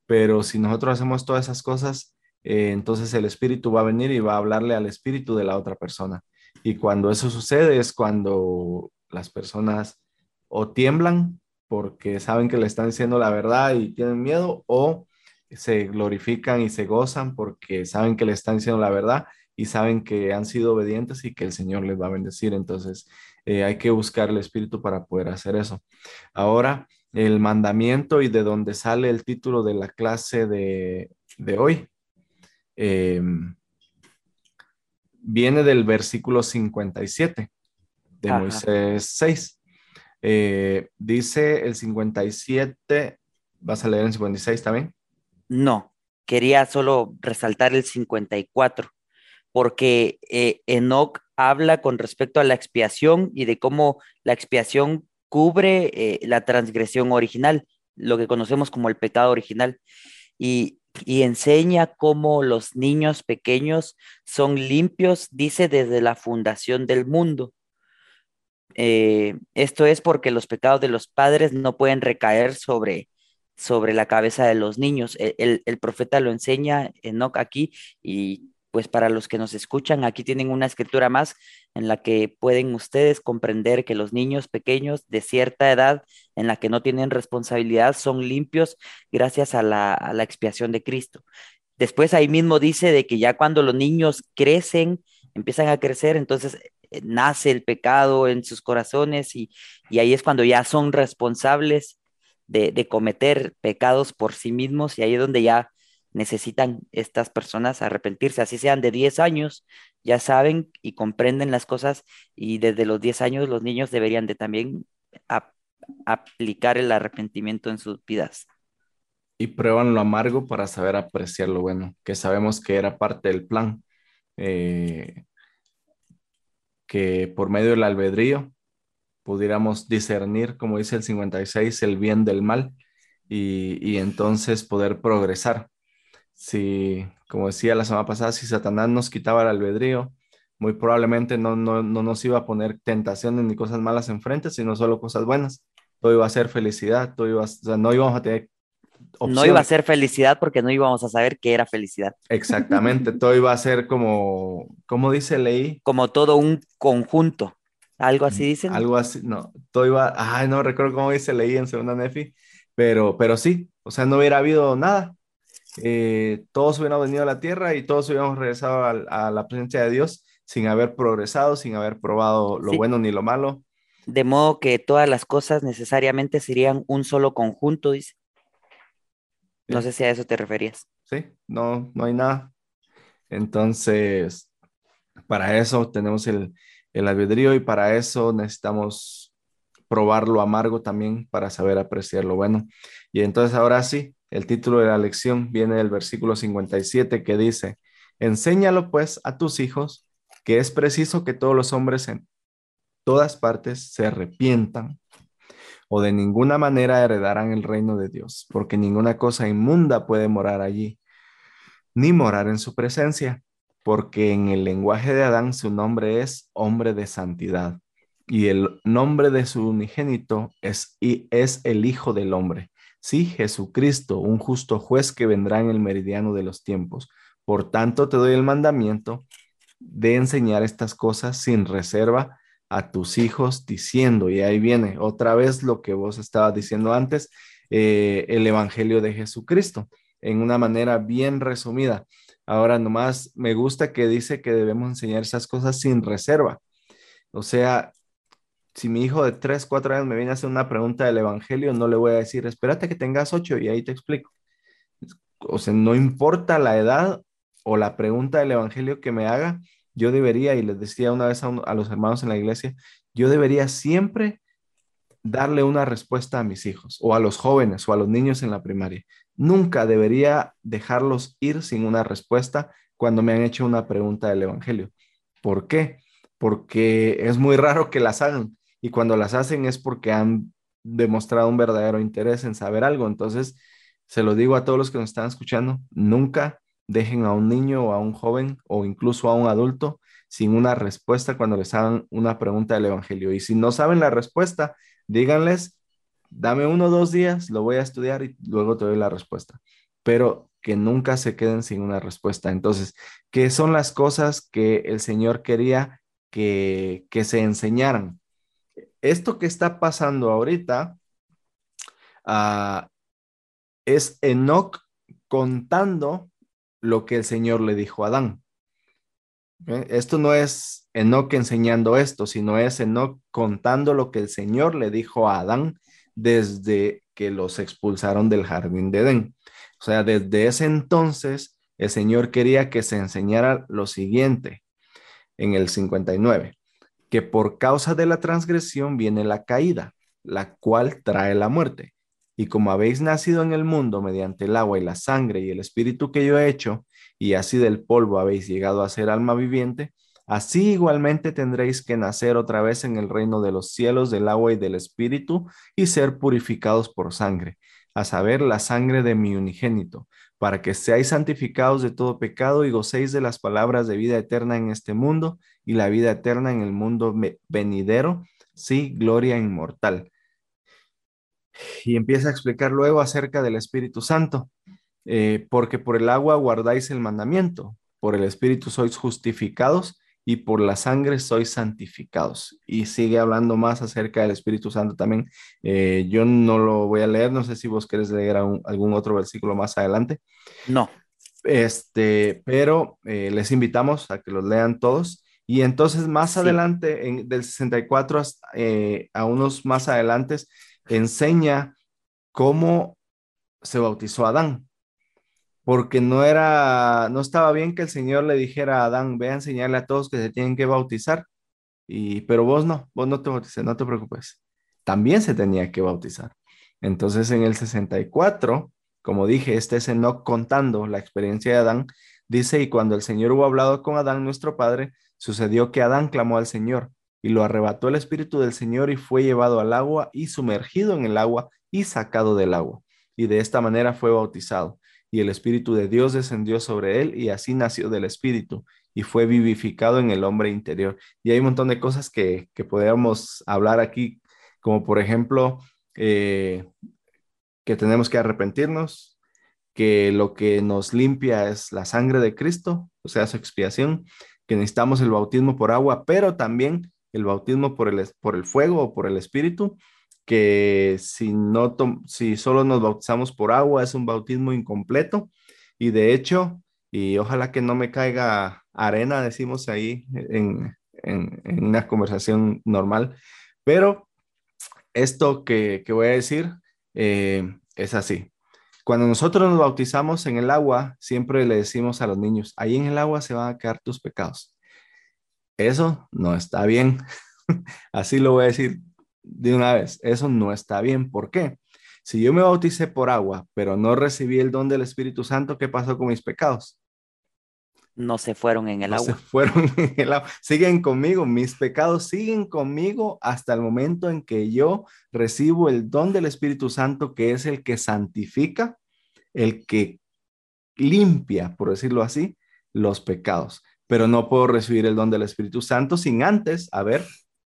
pero si nosotros hacemos todas esas cosas, entonces el Espíritu va a venir y va a hablarle al Espíritu de la otra persona. Y cuando eso sucede es cuando las personas o tiemblan porque saben que le están diciendo la verdad y tienen miedo, o se glorifican y se gozan porque saben que le están diciendo la verdad y saben que han sido obedientes y que el Señor les va a bendecir. Entonces, eh, hay que buscar el Espíritu para poder hacer eso. Ahora, el mandamiento y de donde sale el título de la clase de, hoy. Em, viene del versículo 57 de Moisés 6. Eh, dice el 57, ¿vas a leer el 56 también? No, quería solo resaltar el 54, porque eh, Enoch habla con respecto a la expiación y de cómo la expiación cubre eh, la transgresión original, lo que conocemos como el pecado original. Y y enseña cómo los niños pequeños son limpios, dice, desde la fundación del mundo. Eh, esto es porque los pecados de los padres no pueden recaer sobre, sobre la cabeza de los niños. E, el, el, profeta lo enseña Enoch aquí y pues para los que nos escuchan, aquí tienen una escritura más en la que pueden ustedes comprender que los niños pequeños de cierta edad en la que no tienen responsabilidad son limpios gracias a la, expiación de Cristo. Después ahí mismo dice de que ya cuando los niños crecen, empiezan a crecer, entonces nace el pecado en sus corazones y, ahí es cuando ya son responsables de, de, cometer pecados por sí mismos y ahí es donde ya necesitan estas personas arrepentirse, así sean de 10 años, ya saben y comprenden las cosas y desde los 10 años los niños deberían de también aplicar el arrepentimiento en sus vidas. Y prueban lo amargo para saber apreciar lo bueno, que sabemos que era parte del plan, eh, que por medio del albedrío pudiéramos discernir, como dice el 56, el bien del mal y, y entonces poder progresar. Si, como decía la semana pasada, si Satanás nos quitaba el albedrío, muy probablemente no, no, no nos iba a poner tentaciones ni cosas malas enfrente, sino solo cosas buenas. Todo iba a ser felicidad, todo iba o sea, no íbamos a tener no iba a ser felicidad porque no íbamos a saber qué era felicidad. Exactamente, todo iba a ser como, como dice Ley. Como todo un conjunto. Algo así dicen. Algo así, no, todo iba, ay, no recuerdo cómo dice Ley en Segunda Nefi, pero, pero sí, o sea, no hubiera habido nada. Eh, todos hubieran venido a la tierra y todos hubiéramos regresado a, la presencia de Dios sin haber progresado, sin haber probado lo bueno ni lo malo. De modo que todas las cosas necesariamente serían un solo conjunto, dice. No sé si a eso te referías. Sí, no, no hay nada. Entonces, para eso tenemos el, el albedrío y para eso necesitamos probar lo amargo también para saber apreciar lo bueno. Y entonces ahora sí, el título de la lección viene del versículo 57 que dice, enséñalo pues a tus hijos que es preciso que todos los hombres en todas partes se arrepientan o de ninguna manera heredarán el reino de Dios, porque ninguna cosa inmunda puede morar allí, ni morar en su presencia, porque en el lenguaje de Adán su nombre es hombre de santidad, y el nombre de su unigénito es, y es el Hijo del Hombre. Sí, Jesucristo, un justo juez que vendrá en el meridiano de los tiempos. Por tanto, te doy el mandamiento de enseñar estas cosas sin reserva a tus hijos diciendo, y ahí viene otra vez lo que vos estabas diciendo antes, eh, el Evangelio de Jesucristo, en una manera bien resumida. Ahora nomás me gusta que dice que debemos enseñar esas cosas sin reserva. O sea, si mi hijo de 3, 4 años me viene a hacer una pregunta del Evangelio, no le voy a decir, espérate que tengas 8 y ahí te explico. O sea, no importa la edad o la pregunta del Evangelio que me haga, yo debería, y les decía una vez a, los hermanos en la iglesia, yo debería siempre darle una respuesta a mis hijos o a los jóvenes o a los niños en la primaria. Nunca debería dejarlos ir sin una respuesta cuando me han hecho una pregunta del Evangelio. ¿Por qué? Porque es muy raro que las hagan y cuando las hacen es porque han demostrado un verdadero interés en saber algo. Entonces, se lo digo a todos los que nos están escuchando, nunca dejen a un niño o a un joven o incluso a un adulto sin una respuesta cuando les hagan una pregunta del Evangelio. Y si no saben la respuesta, díganles, dame uno o dos días, lo voy a estudiar y luego te doy la respuesta. Pero que nunca se queden sin una respuesta. Entonces, ¿qué son las cosas que el Señor quería que, que se enseñaran? Esto que está pasando ahorita uh, es Enoch contando lo que el Señor le dijo a Adán. Esto no es Enoch enseñando esto, sino es Enoch contando lo que el Señor le dijo a Adán desde que los expulsaron del jardín de Edén. O sea, desde ese entonces el Señor quería que se enseñara lo siguiente en el 59, que por causa de la transgresión viene la caída, la cual trae la muerte. Y como habéis nacido en el mundo mediante el agua y la sangre y el espíritu que yo he hecho, y así del polvo habéis llegado a ser alma viviente, así igualmente tendréis que nacer otra vez en el reino de los cielos del agua y del espíritu y ser purificados por sangre, a saber, la sangre de mi unigénito, para que seáis santificados de todo pecado y gocéis de las palabras de vida eterna en este mundo y la vida eterna en el mundo venidero, sí, gloria inmortal y empieza a explicar luego acerca del Espíritu Santo, eh, porque por el agua guardáis el mandamiento, por el Espíritu sois justificados y por la sangre sois santificados. Y sigue hablando más acerca del Espíritu Santo también. Eh, yo no lo voy a leer, no sé si vos querés leer algún otro versículo más adelante. No. Este, pero eh, les invitamos a que los lean todos. Y entonces más adelante, en, del 64 a unos más adelantes, enseña cómo se bautizó Adán. porque no era, no estaba bien que el Señor le dijera a Adán, ve a enseñarle a todos que se tienen que bautizar, y, pero vos no, vos no te bautices, no te preocupes. También se tenía que bautizar. Entonces en el 64, como dije, este es no contando la experiencia de Adán, dice, y cuando el Señor hubo hablado con Adán, nuestro padre, sucedió que Adán clamó al Señor, y lo arrebató el Espíritu del Señor y fue llevado al agua y sumergido en el agua y sacado del agua. Y de esta manera fue bautizado y el Espíritu de Dios descendió sobre él y así nació del Espíritu y fue vivificado en el hombre interior. Y hay un montón de cosas que, que podríamos hablar aquí, como por ejemplo, eh, que tenemos que arrepentirnos, que lo que nos limpia es la sangre de Cristo, o sea, su expiación, que necesitamos el bautismo por agua, pero también el bautismo por el, por el fuego o por el Espíritu, que si, no si solo nos bautizamos por agua es un bautismo incompleto y de hecho, y ojalá que no me caiga arena, decimos ahí en, una conversación normal, pero esto que, voy a decir eh, es así. Cuando nosotros nos bautizamos en el agua, siempre le decimos a los niños, ahí en el agua se van a quedar tus pecados. Eso no está bien. Así lo voy a decir de una vez, eso no está bien. ¿Por qué? Si yo me bauticé por agua, pero no recibí el don del Espíritu Santo, ¿qué pasó con mis pecados? No se fueron en el no agua. Se fueron en el agua. Siguen conmigo, mis pecados siguen conmigo hasta el momento en que yo recibo el don del Espíritu Santo, que es el que santifica, el que limpia, por decirlo así, los pecados. Pero no puedo recibir el don del Espíritu Santo sin antes haber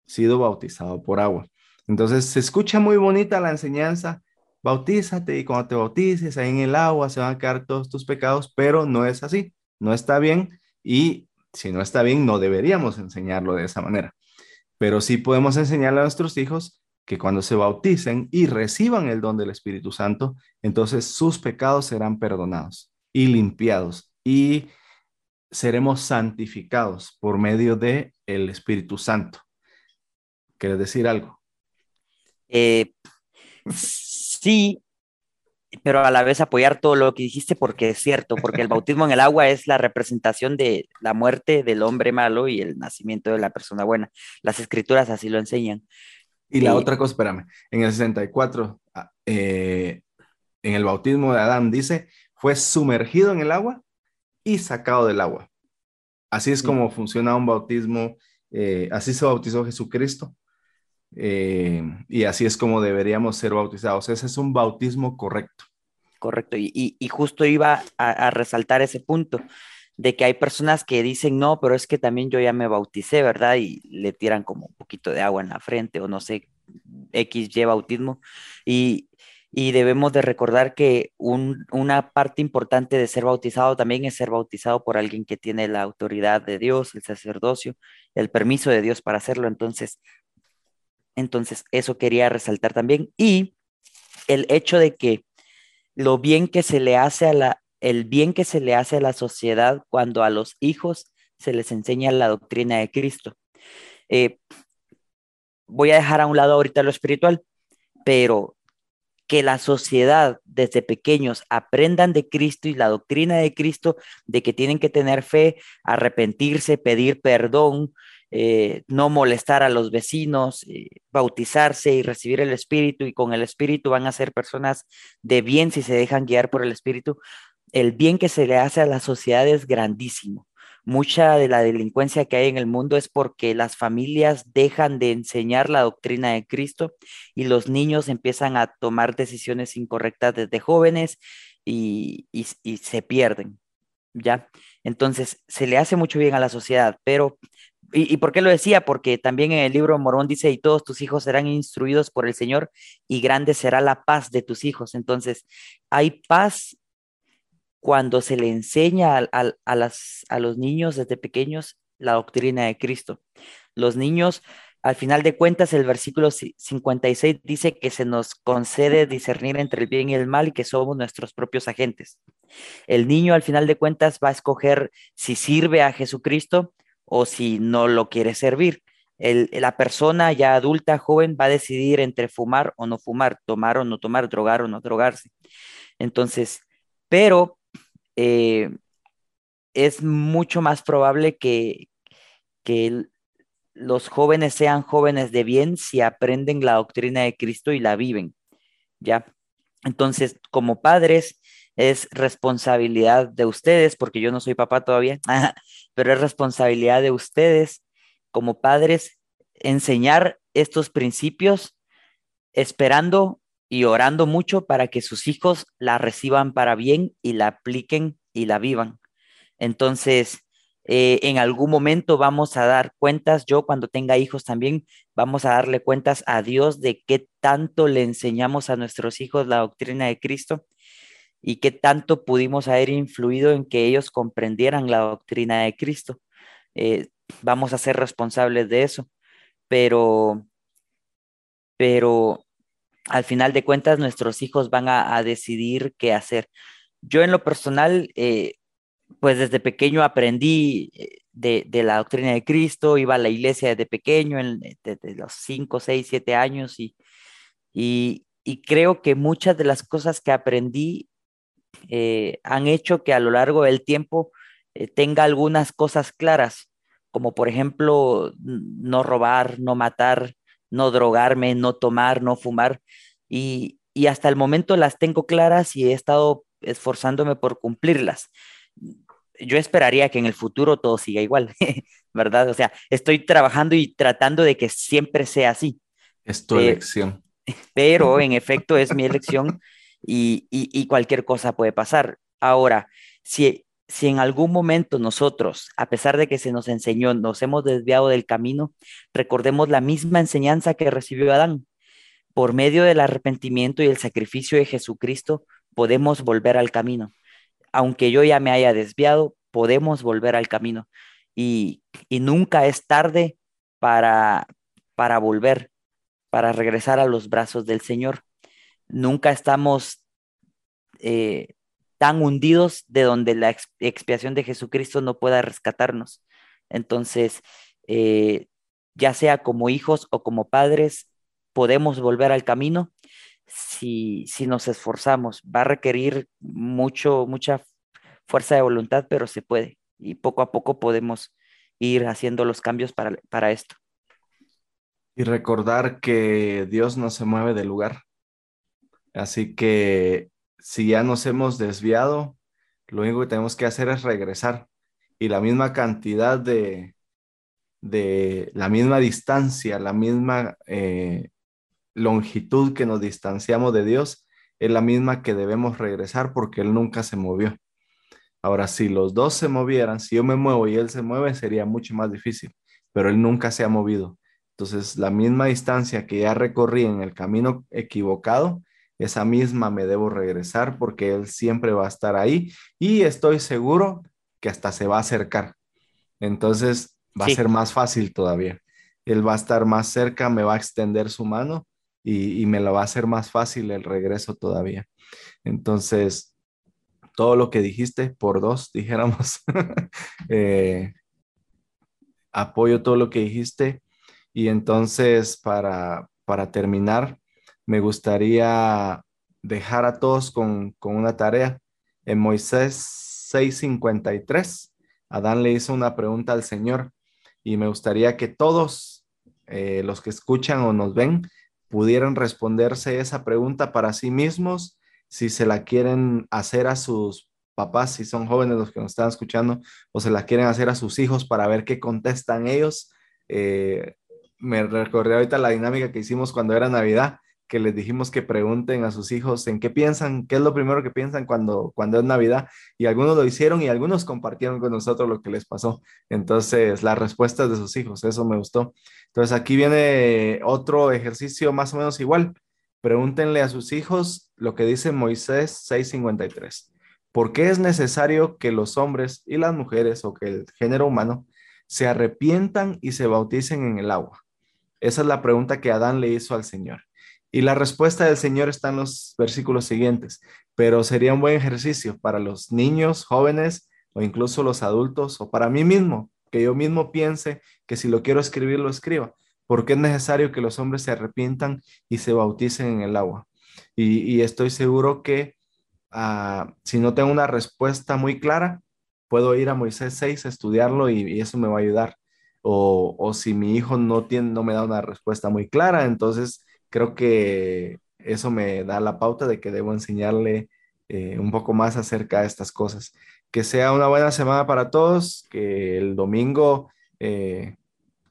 sido bautizado por agua. Entonces se escucha muy bonita la enseñanza, bautízate y cuando te bautices ahí en el agua se van a quedar todos tus pecados, pero no es así, no está bien y si no está bien no deberíamos enseñarlo de esa manera. Pero sí podemos enseñarle a nuestros hijos que cuando se bauticen y reciban el don del Espíritu Santo, entonces sus pecados serán perdonados y limpiados y seremos santificados por medio de el Espíritu Santo. ¿Quieres decir algo? Eh, sí, pero a la vez apoyar todo lo que dijiste porque es cierto, porque el bautismo en el agua es la representación de la muerte del hombre malo y el nacimiento de la persona buena. Las escrituras así lo enseñan. Y la otra cosa, espérame, en el 64, ah, eh, en el bautismo de Adán dice, fue sumergido en el agua y sacado del agua. Así es como funciona un bautismo, eh, así se bautizó Jesucristo eh, y así es como deberíamos ser bautizados. Ese es un bautismo correcto. Correcto. Y, justo iba a, resaltar ese punto de que hay personas que dicen, no, pero es que también yo ya me bauticé, ¿verdad? Y le tiran como un poquito de agua en la frente o no sé, X, Y bautismo. Y, debemos de recordar que una parte importante de ser bautizado también es ser bautizado por alguien que tiene la autoridad de Dios, el sacerdocio, el permiso de Dios para hacerlo. Entonces, entonces, eso quería resaltar también. Y el hecho de que lo bien que se le hace a la, el bien que se le hace a la sociedad cuando a los hijos se les enseña la doctrina de Cristo. Eh, voy a dejar a un lado ahorita lo espiritual, pero que la sociedad desde pequeños aprendan de Cristo y la doctrina de Cristo, de que tienen que tener fe, arrepentirse, pedir perdón, eh, no molestar a los vecinos, eh, bautizarse y recibir el Espíritu y con el Espíritu van a ser personas de bien si se dejan guiar por el Espíritu. El bien que se le hace a la sociedad es grandísimo. Mucha de la delincuencia que hay en el mundo es porque las familias dejan de enseñar la doctrina de Cristo y los niños empiezan a tomar decisiones incorrectas desde jóvenes y, y se pierden. ¿Ya? Entonces, se le hace mucho bien a la sociedad, pero ¿Y, por qué lo decía? Porque también en el libro Morón dice, y todos tus hijos serán instruidos por el Señor, y grande será la paz de tus hijos. Entonces, hay paz cuando se le enseña a, las, a los niños desde pequeños la doctrina de Cristo. Los niños, al final de cuentas, el versículo 56 dice que se nos concede discernir entre el bien y el mal y que somos nuestros propios agentes. El niño, al final de cuentas, va a escoger si sirve a Jesucristo o si no lo quiere servir. la persona ya adulta, joven, va a decidir entre fumar o no fumar, tomar o no tomar, drogar o no drogarse. Entonces, pero eh, es mucho más probable que, que los jóvenes sean jóvenes de bien si aprenden la doctrina de Cristo y la viven, ¿ya? Entonces, como padres, es responsabilidad de ustedes, porque yo no soy papá todavía, pero es responsabilidad de ustedes como padres enseñar estos principios esperando y orando mucho para que sus hijos la reciban para bien y la apliquen y la vivan. Entonces, eh, en algún momento vamos a dar cuentas, yo cuando tenga hijos también, vamos a darle cuentas a Dios de qué tanto le enseñamos a nuestros hijos la doctrina de Cristo y qué tanto pudimos haber influido en que ellos comprendieran la doctrina de Cristo. Eh, vamos a ser responsables de eso, pero, pero al final de cuentas nuestros hijos van a, decidir qué hacer. Yo en lo personal, eh, pues desde pequeño aprendí eh, de, la doctrina de Cristo, iba a la iglesia desde pequeño, desde los 5, 6, 7 años y, y, creo que muchas de las cosas que aprendí eh, han hecho que a lo largo del tiempo eh, tenga algunas cosas claras, como por ejemplo no robar, no matar, no drogarme, no tomar, no fumar. Y, y hasta el momento las tengo claras y he estado esforzándome por cumplirlas yo esperaría que en el futuro todo siga igual, ¿verdad? O sea, estoy trabajando y tratando de que siempre sea así. Es tu elección. Pero en efecto es mi elección y, cualquier cosa puede pasar. Ahora, si, si en algún momento nosotros, a pesar de que se nos enseñó, nos hemos desviado del camino, recordemos la misma enseñanza que recibió Adán. Por medio del arrepentimiento y el sacrificio de Jesucristo, podemos volver al camino aunque yo ya me haya desviado, podemos volver al camino y, nunca es tarde para, para volver, para regresar a los brazos del Señor. Nunca estamos eh, tan hundidos de donde la expiación de Jesucristo no pueda rescatarnos. Entonces, eh, ya sea como hijos o como padres, podemos volver al camino si, si nos esforzamos. Va a requerir mucho, mucha fuerza de voluntad, pero se puede. Y poco a poco podemos ir haciendo los cambios para, para esto. Y recordar que Dios no se mueve del lugar. Así que si ya nos hemos desviado, lo único que tenemos que hacer es regresar. Y la misma cantidad de, de la misma distancia, la misma eh, longitud que nos distanciamos de Dios es la misma que debemos regresar porque Él nunca se movió. Ahora, si los dos se movieran, si yo me muevo y Él se mueve, sería mucho más difícil, pero Él nunca se ha movido. Entonces, la misma distancia que ya recorrí en el camino equivocado, esa misma me debo regresar porque Él siempre va a estar ahí y estoy seguro que hasta se va a acercar. Entonces, va a ser más fácil todavía. Él va a estar más cerca, me va a extender su mano y, me lo va a hacer más fácil el regreso todavía. Entonces, todo lo que dijiste por dos, dijéramos. Eh, apoyo todo lo que dijiste. Y entonces, para, para terminar, me gustaría dejar a todos con, una tarea. En Moisés 6:53, Adán le hizo una pregunta al Señor y me gustaría que todos eh, los que escuchan o nos ven pudieran responderse esa pregunta para sí mismos, si se la quieren hacer a sus papás, si son jóvenes los que nos están escuchando, o se la quieren hacer a sus hijos para ver qué contestan ellos. Eh, me recordé ahorita la dinámica que hicimos cuando era Navidad, que les dijimos que pregunten a sus hijos en qué piensan, qué es lo primero que piensan cuando, cuando es Navidad. Y algunos lo hicieron y algunos compartieron con nosotros lo que les pasó. Entonces, las respuestas de sus hijos, eso me gustó. Entonces, aquí viene otro ejercicio más o menos igual. Pregúntenle a sus hijos lo que dice Moisés 653. ¿Por qué es necesario que los hombres y las mujeres o que el género humano se arrepientan y se bauticen en el agua? Esa es la pregunta que Adán le hizo al Señor. Y la respuesta del Señor está en los versículos siguientes, pero sería un buen ejercicio para los niños, jóvenes o incluso los adultos o para mí mismo, que yo mismo piense que si lo quiero escribir, lo escriba, porque es necesario que los hombres se arrepientan y se bauticen en el agua. Y, estoy seguro que ah, si no tengo una respuesta muy clara, puedo ir a Moisés 6 a estudiarlo y, eso me va a ayudar. O, o, si mi hijo no, tiene, no me da una respuesta muy clara, entonces creo que eso me da la pauta de que debo enseñarle eh, un poco más acerca de estas cosas. Que sea una buena semana para todos, que el domingo, eh,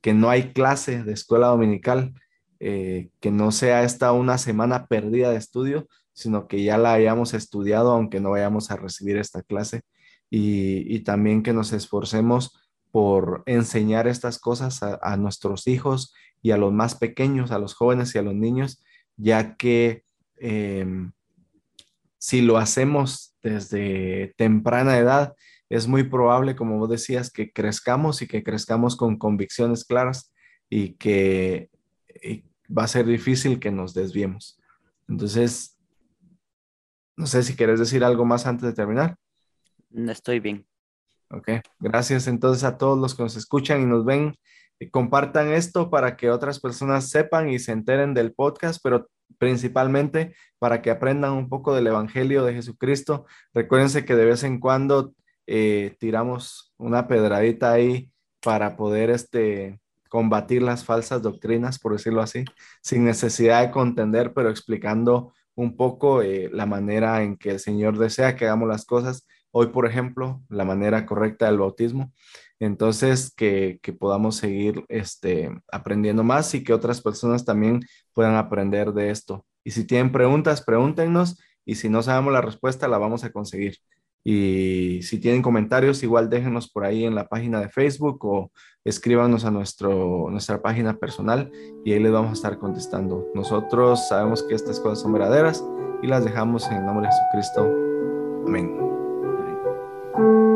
que no hay clase de escuela dominical, eh, que no sea esta una semana perdida de estudio, sino que ya la hayamos estudiado, aunque no vayamos a recibir esta clase. Y, también que nos esforcemos por enseñar estas cosas a, nuestros hijos y a los más pequeños, a los jóvenes y a los niños, ya que em, si lo hacemos desde temprana edad, es muy probable, como vos decías, que crezcamos y que crezcamos con convicciones claras y que va a ser difícil que nos desviemos. Entonces, no sé si quieres decir algo más antes de terminar. Estoy bien. Ok, gracias entonces a todos los que nos escuchan y nos ven. Compartan esto para que otras personas sepan y se enteren del podcast, pero principalmente para que aprendan un poco del Evangelio de Jesucristo. Recuérdense que de vez en cuando eh, tiramos una pedradita ahí para poder este, combatir las falsas doctrinas, por decirlo así, sin necesidad de contender, pero explicando un poco eh, la manera en que el Señor desea que hagamos las cosas. Hoy, por ejemplo, la manera correcta del bautismo. Entonces, que, podamos seguir este, aprendiendo más y que otras personas también puedan aprender de esto. Y si tienen preguntas, pregúntenos y si no sabemos la respuesta, la vamos a conseguir. Y si tienen comentarios, igual déjenos por ahí en la página de Facebook o escríbanos a nuestro, nuestra página personal y ahí les vamos a estar contestando. Nosotros sabemos que estas cosas son verdaderas y las dejamos en el nombre de Jesucristo. Amén. Thank you.